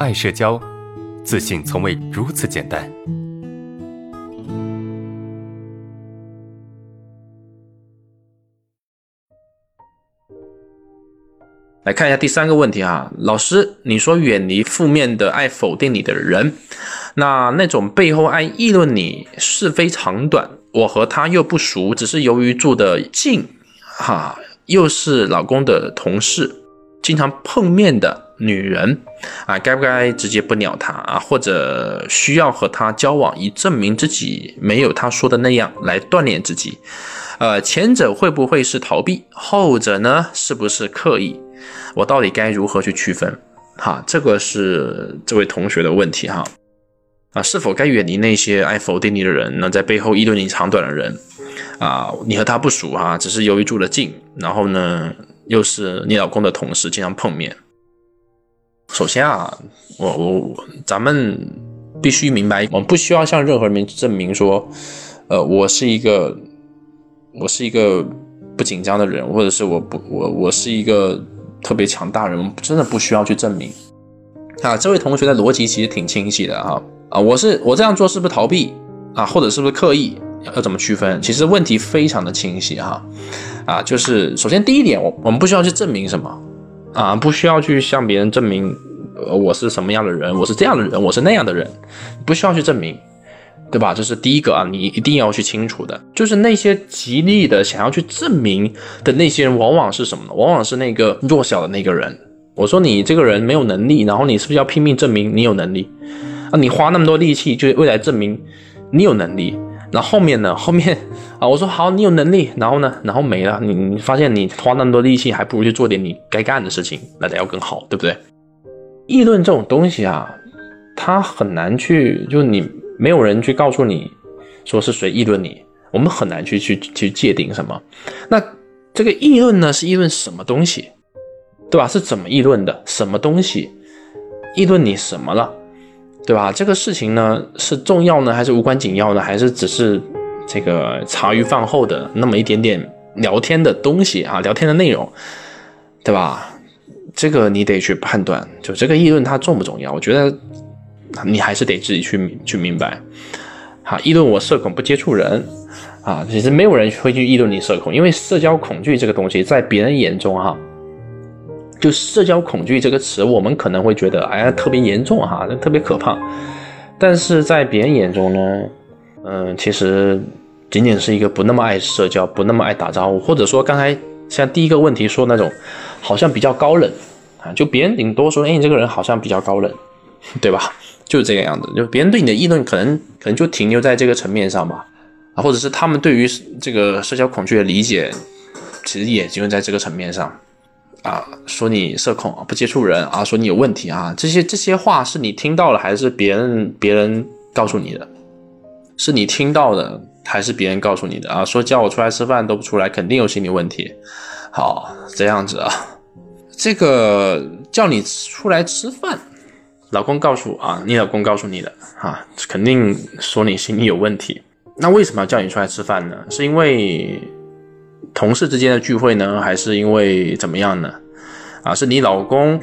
爱社交，自信从未如此简单。来看一下第三个问题哈，老师，你说远离负面的爱否定你的人，那那种背后爱议论你是非长短，我和他又不熟，只是由于住的近，哈，又是老公的同事，经常碰面的女人啊，该不该直接不鸟他啊？或者需要和他交往，以证明自己没有他说的那样来锻炼自己？呃，前者会不会是逃避？后者呢，是不是刻意？我到底该如何去区分？哈，这个是这位同学的问题哈。啊，是否该远离那些爱否定你的人呢？在背后议论你长短的人？啊，你和他不熟哈，只是由于住得近，然后呢，又是你老公的同事，经常碰面。首先啊，我我咱们必须明白，我们不需要向任何人证明说，呃，我是一个我是一个不紧张的人，或者是我不我我是一个。特别强大人，我们真的不需要去证明。啊，这位同学的逻辑其实挺清晰的哈。啊，我是我这样做是不是逃避啊，或者是不是刻意？要怎么区分？其实问题非常的清晰哈。啊，就是首先第一点，我我们不需要去证明什么啊，不需要去向别人证明，呃，我是什么样的人，我是这样的人，我是那样的人，不需要去证明。对吧？这是第一个啊，你一定要去清楚的，就是那些极力的想要去证明的那些人，往往是什么呢？往往是那个弱小的那个人。我说你这个人没有能力，然后你是不是要拼命证明你有能力啊？你花那么多力气，就为了证明你有能力。然后面呢？后面啊，我说好，你有能力，然后呢？然后没了。你你发现你花那么多力气，还不如去做点你该干的事情，那才要更好，对不对？议论这种东西啊，它很难去，就你。没有人去告诉你，说是谁议论你，我们很难去去去界定什么。那这个议论呢，是议论什么东西，对吧？是怎么议论的？什么东西议论你什么了，对吧？这个事情呢，是重要呢，还是无关紧要呢？还是只是这个茶余饭后的那么一点点聊天的东西啊？聊天的内容，对吧？这个你得去判断，就这个议论它重不重要？我觉得。你还是得自己去去明白，好，议论我社恐不接触人，啊，其实没有人会去议论你社恐，因为社交恐惧这个东西在别人眼中哈，就社交恐惧这个词，我们可能会觉得哎呀特别严重哈，特别可怕，但是在别人眼中呢，嗯，其实仅仅是一个不那么爱社交、不那么爱打招呼，或者说刚才像第一个问题说那种，好像比较高冷啊，就别人顶多说，哎，你这个人好像比较高冷，对吧？就是这个样子，就别人对你的议论，可能可能就停留在这个层面上吧，啊，或者是他们对于这个社交恐惧的理解，其实也就在这个层面上，啊，说你社恐不接触人啊，说你有问题啊，这些这些话是你听到了还是别人别人告诉你的？是你听到的还是别人告诉你的啊？说叫我出来吃饭都不出来，肯定有心理问题。好，这样子啊，这个叫你出来吃饭。老公告诉啊，你老公告诉你的啊，肯定说你心理有问题。那为什么要叫你出来吃饭呢？是因为同事之间的聚会呢，还是因为怎么样呢？啊，是你老公，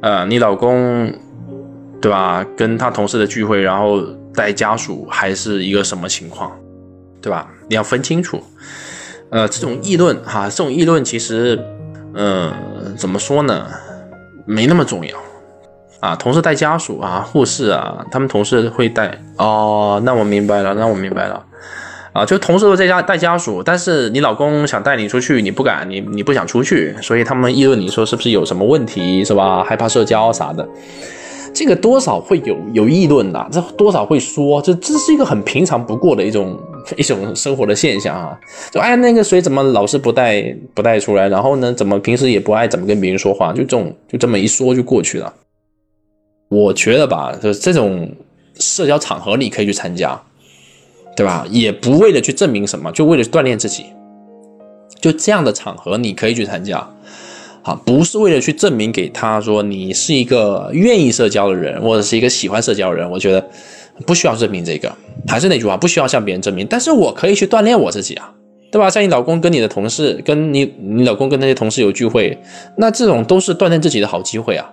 呃，你老公对吧？跟他同事的聚会，然后带家属，还是一个什么情况，对吧？你要分清楚。呃，这种议论哈，这种议论其实，嗯，怎么说呢？没那么重要。啊，同事带家属啊，护士啊，他们同事会带哦。那我明白了，那我明白了。啊，就同事都在家带家属，但是你老公想带你出去，你不敢，你你不想出去，所以他们议论你说是不是有什么问题，是吧？害怕社交啥的，这个多少会有有议论的，这多少会说，这这是一个很平常不过的一种 一种生活的现象啊。就哎，那个谁怎么老是不带不带出来，然后呢，怎么平时也不爱怎么跟别人说话，就这种就这么一说就过去了。我觉得吧，就这种社交场合你可以去参加，对吧？也不为了去证明什么，就为了锻炼自己。就这样的场合你可以去参加，好，不是为了去证明给他说你是一个愿意社交的人，或者是一个喜欢社交的人。我觉得不需要证明这个。还是那句话，不需要向别人证明。但是我可以去锻炼我自己啊，对吧？像你老公跟你的同事，跟你你老公跟那些同事有聚会，那这种都是锻炼自己的好机会啊。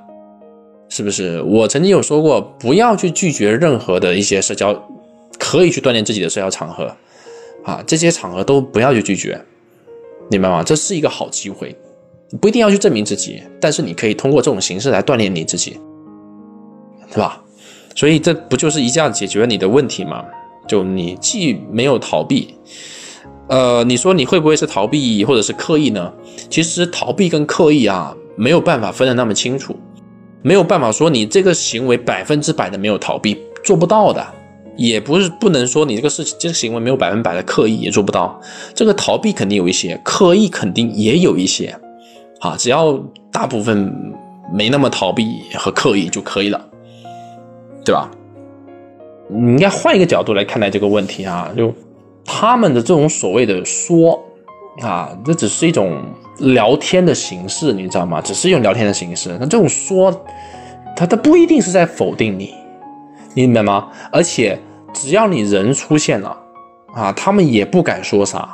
是不是？我曾经有说过，不要去拒绝任何的一些社交，可以去锻炼自己的社交场合，啊，这些场合都不要去拒绝，明白吗？这是一个好机会，不一定要去证明自己，但是你可以通过这种形式来锻炼你自己，对吧？所以这不就是一下解决了你的问题吗？就你既没有逃避，呃，你说你会不会是逃避或者是刻意呢？其实逃避跟刻意啊，没有办法分得那么清楚。没有办法说你这个行为百分之百的没有逃避，做不到的，也不是不能说你这个事情这个行为没有百分百的刻意，也做不到。这个逃避肯定有一些，刻意肯定也有一些，啊，只要大部分没那么逃避和刻意就可以了，对吧？你应该换一个角度来看待这个问题啊，就他们的这种所谓的说啊，这只是一种。聊天的形式，你知道吗？只是一种聊天的形式，那这种说，他他不一定是在否定你，你明白吗？而且只要你人出现了，啊，他们也不敢说啥，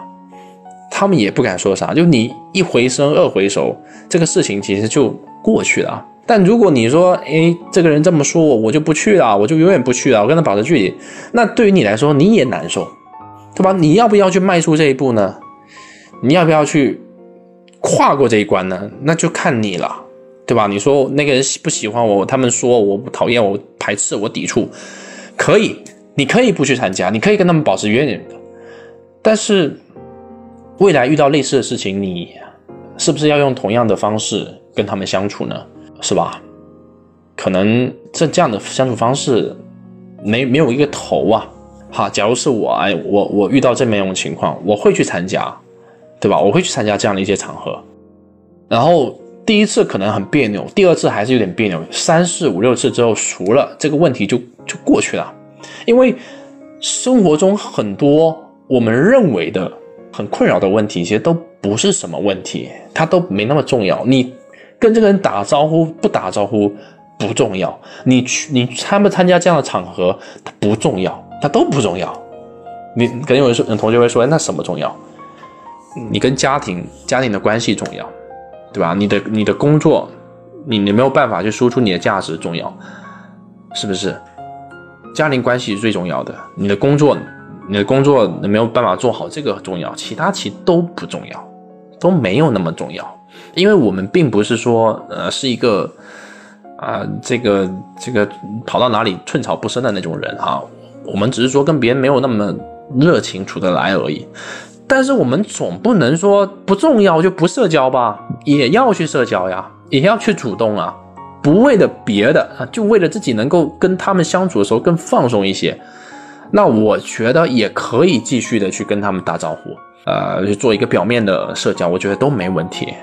他们也不敢说啥，就你一回生二回熟，这个事情其实就过去了。但如果你说，哎，这个人这么说我，我就不去了，我就永远不去了，我跟他保持距离，那对于你来说你也难受，对吧？你要不要去迈出这一步呢？你要不要去？跨过这一关呢，那就看你了，对吧？你说那个人喜不喜欢我？他们说我不讨厌我，排斥我，抵触，可以，你可以不去参加，你可以跟他们保持远远的。但是未来遇到类似的事情，你是不是要用同样的方式跟他们相处呢？是吧？可能这这样的相处方式没没有一个头啊。好，假如是我，哎，我我遇到这么一种情况，我会去参加。对吧？我会去参加这样的一些场合，然后第一次可能很别扭，第二次还是有点别扭，三四五六次之后熟了，这个问题就就过去了。因为生活中很多我们认为的很困扰的问题，其实都不是什么问题，它都没那么重要。你跟这个人打招呼不打招呼不重要，你去你参不参加这样的场合它不重要，它都不重要。你可能有人说，同学会说，那什么重要？你跟家庭家庭的关系重要，对吧？你的你的工作，你你没有办法去输出你的价值重要，是不是？家庭关系是最重要的。你的工作，你的工作没有办法做好，这个重要，其他其实都不重要，都没有那么重要。因为我们并不是说，呃，是一个啊，这个这个跑到哪里寸草不生的那种人啊。我们只是说跟别人没有那么热情处得来而已。但是我们总不能说不重要就不社交吧，也要去社交呀，也要去主动啊，不为了别的啊，就为了自己能够跟他们相处的时候更放松一些。那我觉得也可以继续的去跟他们打招呼，呃，去做一个表面的社交，我觉得都没问题。